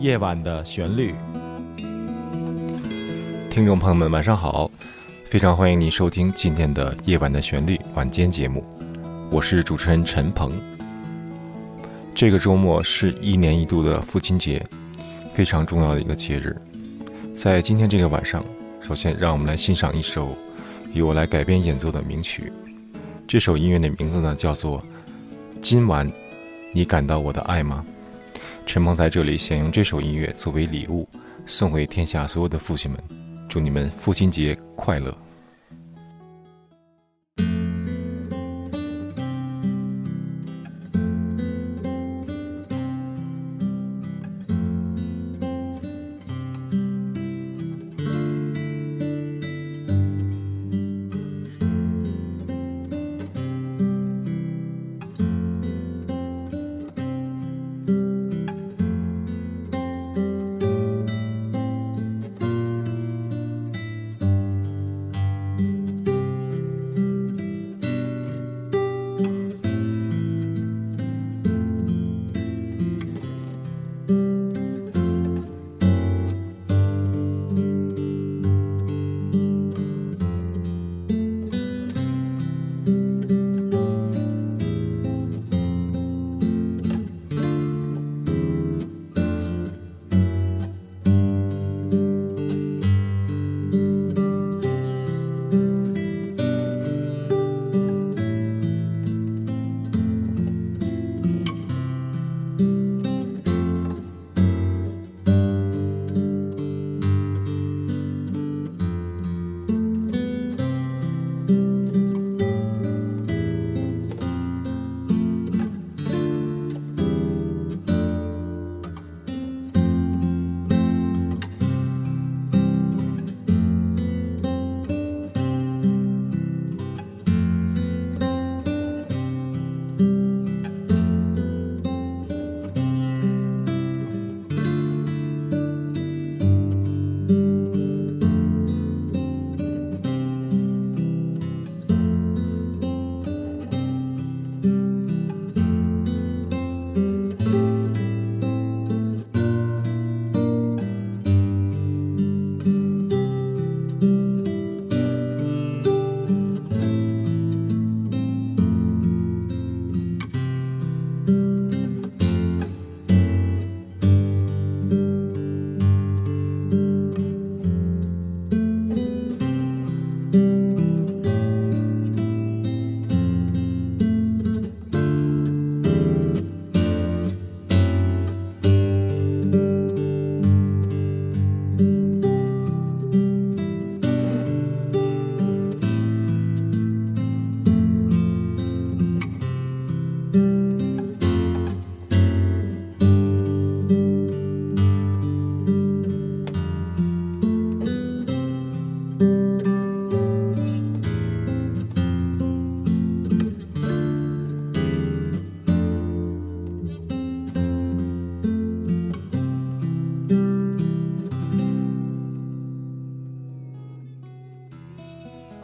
夜晚的旋律，听众朋友们，晚上好！非常欢迎您收听今天的《夜晚的旋律》晚间节目，我是主持人陈鹏。这个周末是一年一度的父亲节，非常重要的一个节日。在今天这个晚上，首先让我们来欣赏一首由我来改编演奏的名曲。这首音乐的名字呢，叫做《今晚你感到我的爱吗》。陈鹏在这里想用这首音乐作为礼物，送给天下所有的父亲们，祝你们父亲节快乐。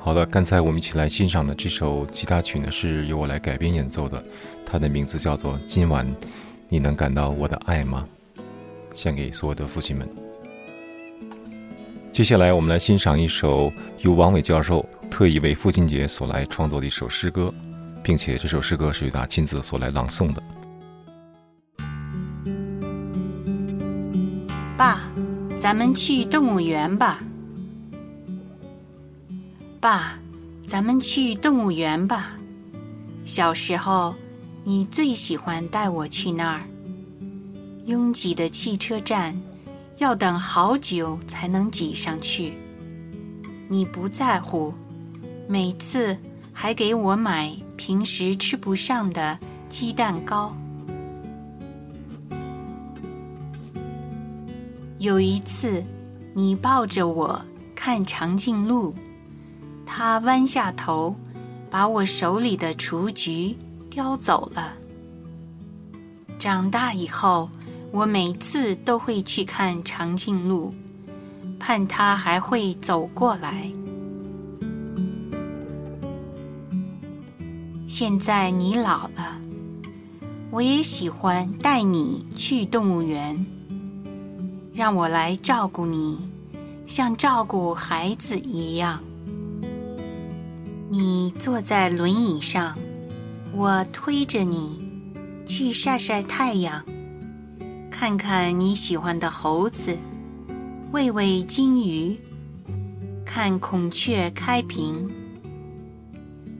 好的，刚才我们一起来欣赏的这首吉他曲呢，是由我来改编演奏的，它的名字叫做《今晚你能感到我的爱吗》，献给所有的父亲们。接下来，我们来欣赏一首由王伟教授特意为父亲节所来创作的一首诗歌，并且这首诗歌是由他亲自所来朗诵的。爸，咱们去动物园吧。爸，咱们去动物园吧。小时候，你最喜欢带我去那儿。拥挤的汽车站，要等好久才能挤上去。你不在乎，每次还给我买平时吃不上的鸡蛋糕。有一次，你抱着我看长颈鹿。他弯下头，把我手里的雏菊叼走了。长大以后，我每次都会去看长颈鹿，盼它还会走过来。现在你老了，我也喜欢带你去动物园。让我来照顾你，像照顾孩子一样。你坐在轮椅上，我推着你去晒晒太阳，看看你喜欢的猴子，喂喂金鱼，看孔雀开屏。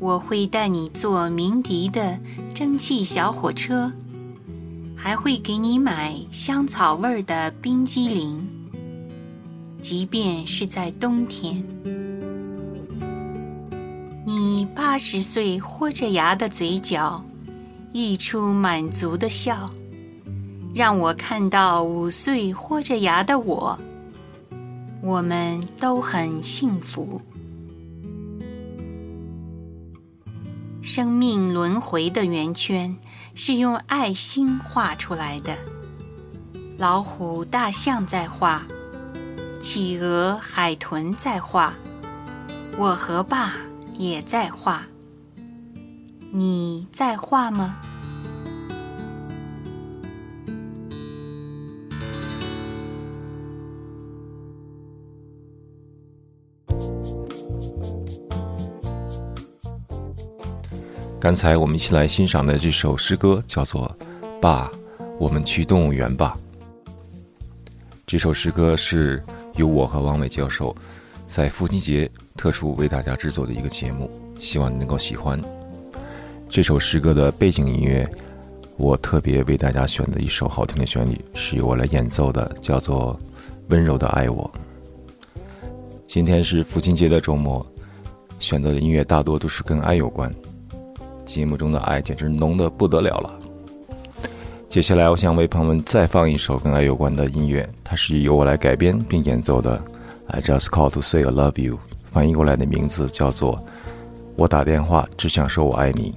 我会带你坐鸣笛的蒸汽小火车，还会给你买香草味儿的冰激凌，即便是在冬天。八十岁豁着牙的嘴角溢出满足的笑，让我看到五岁豁着牙的我。我们都很幸福。生命轮回的圆圈是用爱心画出来的。老虎、大象在画，企鹅、海豚在画，我和爸也在画。你在画吗？刚才我们一起来欣赏的这首诗歌叫做《爸，我们去动物园吧》。这首诗歌是由我和王伟教授在父亲节特殊为大家制作的一个节目，希望你能够喜欢。这首诗歌的背景音乐，我特别为大家选的一首好听的旋律，是由我来演奏的，叫做《温柔的爱我》。今天是父亲节的周末，选择的音乐大多都是跟爱有关。节目中的爱简直浓得不得了了。接下来，我想为朋友们再放一首跟爱有关的音乐，它是由我来改编并演奏的。I just call to say I love you，翻译过来的名字叫做“我打电话只想说我爱你”。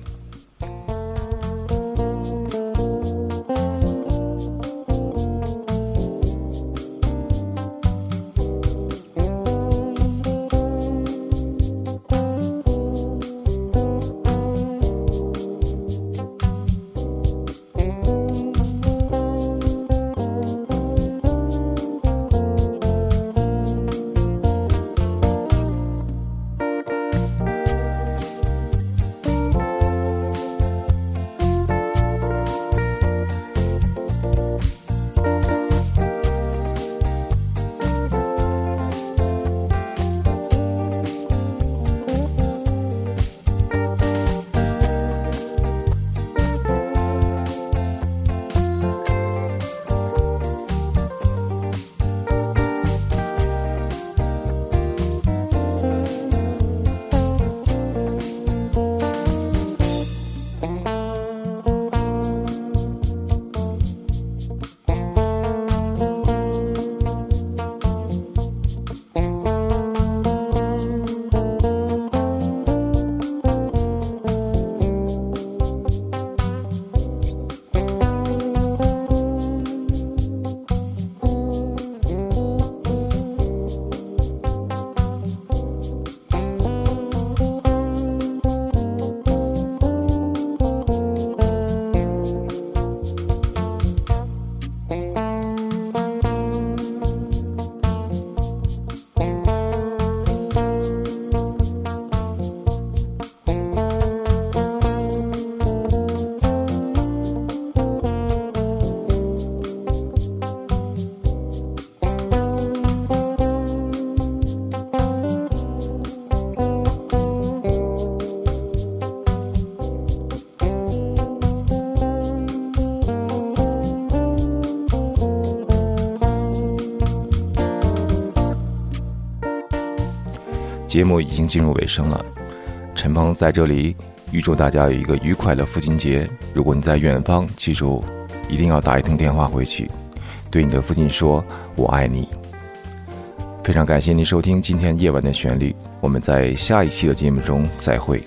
节目已经进入尾声了，陈鹏在这里预祝大家有一个愉快的父亲节。如果你在远方，记住一定要打一通电话回去，对你的父亲说“我爱你”。非常感谢您收听今天夜晚的旋律，我们在下一期的节目中再会。